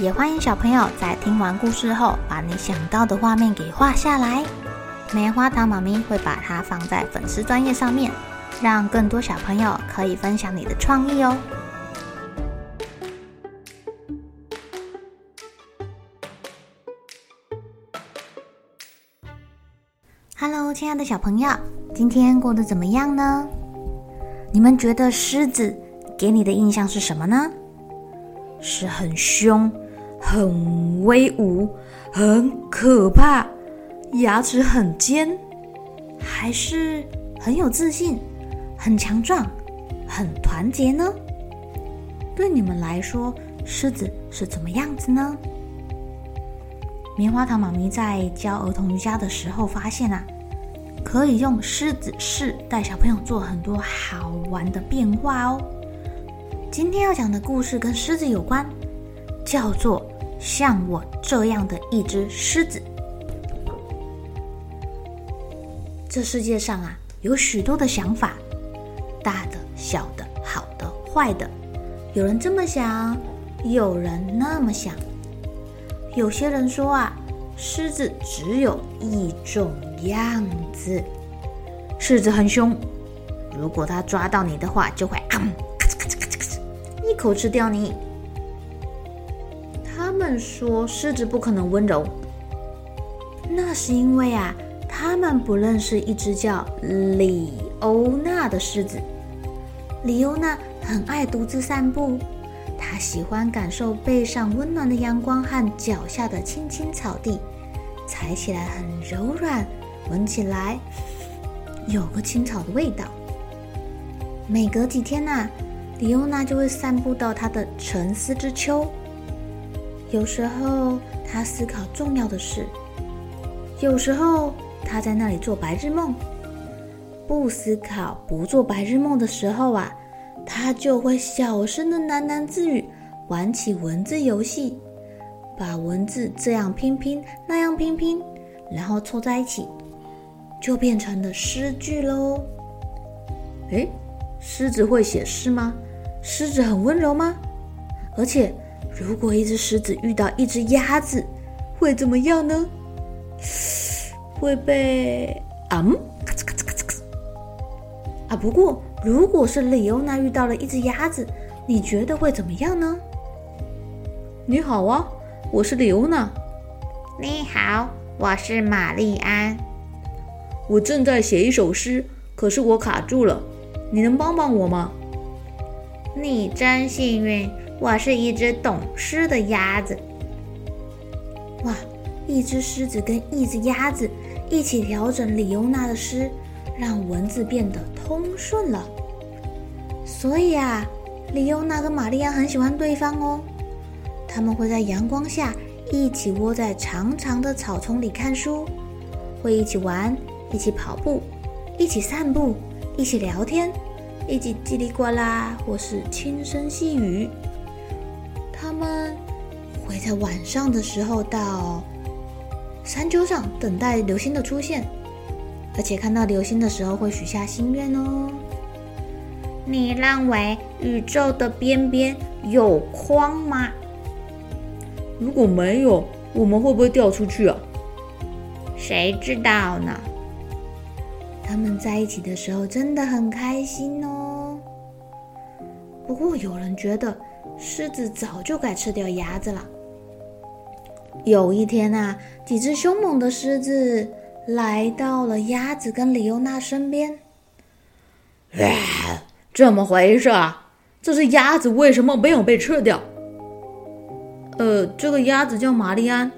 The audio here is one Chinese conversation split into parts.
也欢迎小朋友在听完故事后，把你想到的画面给画下来。棉花糖妈咪会把它放在粉丝专页上面，让更多小朋友可以分享你的创意哦。Hello，亲爱的小朋友，今天过得怎么样呢？你们觉得狮子给你的印象是什么呢？是很凶。很威武，很可怕，牙齿很尖，还是很有自信，很强壮，很团结呢？对你们来说，狮子是怎么样子呢？棉花糖妈咪在教儿童瑜伽的时候发现啊，可以用狮子式带小朋友做很多好玩的变化哦。今天要讲的故事跟狮子有关，叫做。像我这样的一只狮子，这世界上啊，有许多的想法，大的、小的、好的、坏的，有人这么想，有人那么想。有些人说啊，狮子只有一种样子，狮子很凶，如果它抓到你的话，就会啊，咔嚓咔嚓咔嚓咔嚓，一口吃掉你。说狮子不可能温柔，那是因为啊，他们不认识一只叫李欧娜的狮子。李欧娜很爱独自散步，她喜欢感受背上温暖的阳光和脚下的青青草地，踩起来很柔软，闻起来 有个青草的味道。每隔几天呐，李欧娜就会散步到她的沉思之丘。有时候他思考重要的事，有时候他在那里做白日梦。不思考、不做白日梦的时候啊，他就会小声的喃喃自语，玩起文字游戏，把文字这样拼拼，那样拼拼，然后凑在一起，就变成了诗句喽。诶，狮子会写诗吗？狮子很温柔吗？而且。如果一只狮子遇到一只鸭子，会怎么样呢？会被啊、嗯，咔嚓咔嚓咔嚓咔嚓啊！不过，如果是李欧娜遇到了一只鸭子，你觉得会怎么样呢？你好啊，我是李欧娜。你好，我是玛丽安。我正在写一首诗，可是我卡住了，你能帮帮我吗？你真幸运。我是一只懂诗的鸭子。哇，一只狮子跟一只鸭子一起调整李欧娜的诗，让文字变得通顺了。所以啊，李欧娜跟玛丽安很喜欢对方哦。他们会在阳光下一起窝在长长的草丛里看书，会一起玩，一起跑步，一起散步，一起聊天，一起叽里呱啦，或是轻声细语。他们会在晚上的时候到山丘上等待流星的出现，而且看到流星的时候会许下心愿哦。你认为宇宙的边边有框吗？如果没有，我们会不会掉出去啊？谁知道呢？他们在一起的时候真的很开心哦。不过有人觉得。狮子早就该吃掉鸭子了。有一天啊，几只凶猛的狮子来到了鸭子跟李欧娜身边。啊，怎么回事啊？这只鸭子为什么没有被吃掉？呃，这个鸭子叫玛丽安。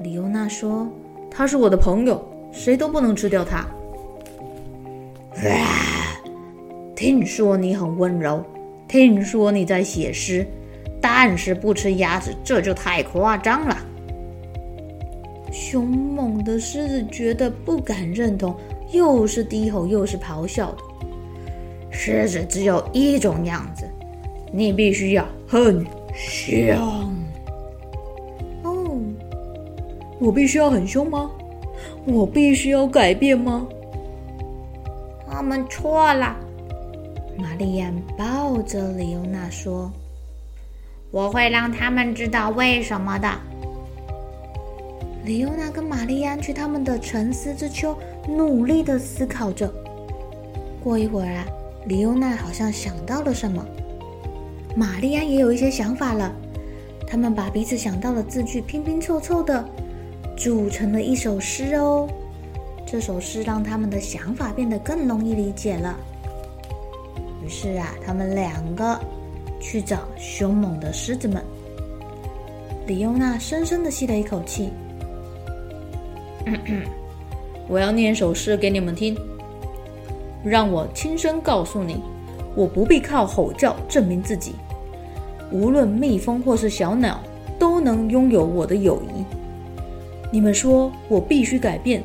李欧娜说：“他是我的朋友，谁都不能吃掉他。”啊，听说你很温柔。听说你在写诗，但是不吃鸭子，这就太夸张了。凶猛的狮子觉得不敢认同，又是低吼又是咆哮的。狮子只有一种样子，你必须要很凶。哦，我必须要很凶吗？我必须要改变吗？他们错了。玛丽安抱着李欧娜说：“我会让他们知道为什么的。”李欧娜跟玛丽安去他们的沉思之丘，努力的思考着。过一会儿啊，李欧娜好像想到了什么，玛丽安也有一些想法了。他们把彼此想到的字句拼拼凑凑的，组成了一首诗哦。这首诗让他们的想法变得更容易理解了。于是啊，他们两个去找凶猛的狮子们。李优娜深深的吸了一口气。我要念首诗给你们听，让我亲身告诉你，我不必靠吼叫证明自己。无论蜜蜂或是小鸟，都能拥有我的友谊。你们说我必须改变，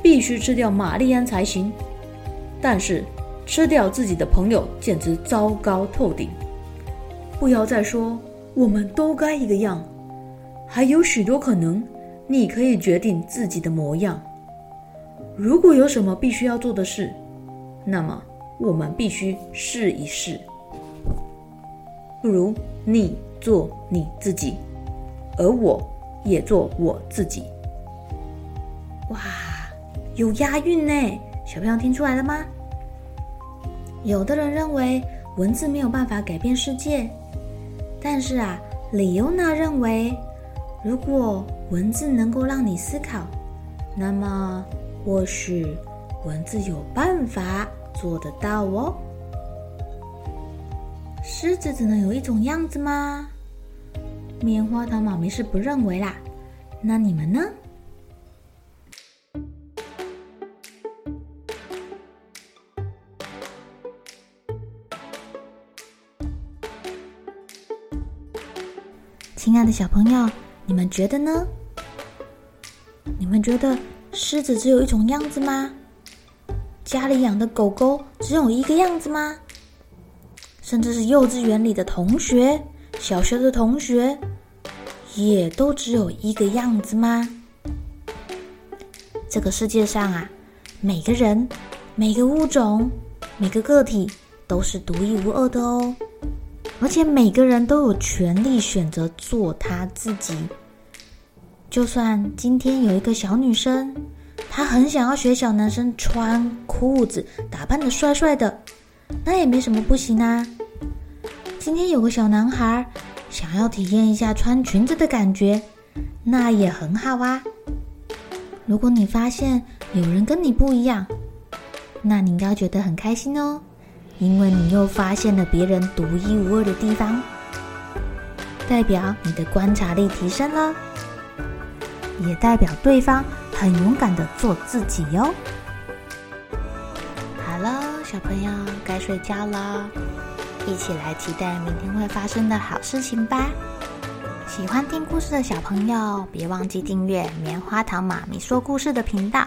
必须吃掉玛丽安才行。但是吃掉自己的朋友简直糟糕透顶。不要再说我们都该一个样，还有许多可能。你可以决定自己的模样。如果有什么必须要做的事，那么我们必须试一试。不如你做你自己，而我也做我自己。哇，有押韵呢！小朋友听出来了吗？有的人认为文字没有办法改变世界，但是啊，李欧娜认为。如果文字能够让你思考，那么或许文字有办法做得到哦。狮子只能有一种样子吗？棉花糖妈咪是不认为啦。那你们呢？亲爱的小朋友。你们觉得呢？你们觉得狮子只有一种样子吗？家里养的狗狗只有一个样子吗？甚至是幼稚园里的同学、小学的同学，也都只有一个样子吗？这个世界上啊，每个人、每个物种、每个个体都是独一无二的哦。而且每个人都有权利选择做他自己。就算今天有一个小女生，她很想要学小男生穿裤子，打扮得帅帅的，那也没什么不行啊。今天有个小男孩想要体验一下穿裙子的感觉，那也很好啊。如果你发现有人跟你不一样，那你应该觉得很开心哦。因为你又发现了别人独一无二的地方，代表你的观察力提升了，也代表对方很勇敢的做自己哟。好了，小朋友该睡觉了，一起来期待明天会发生的好事情吧。喜欢听故事的小朋友，别忘记订阅棉花糖妈咪说故事的频道。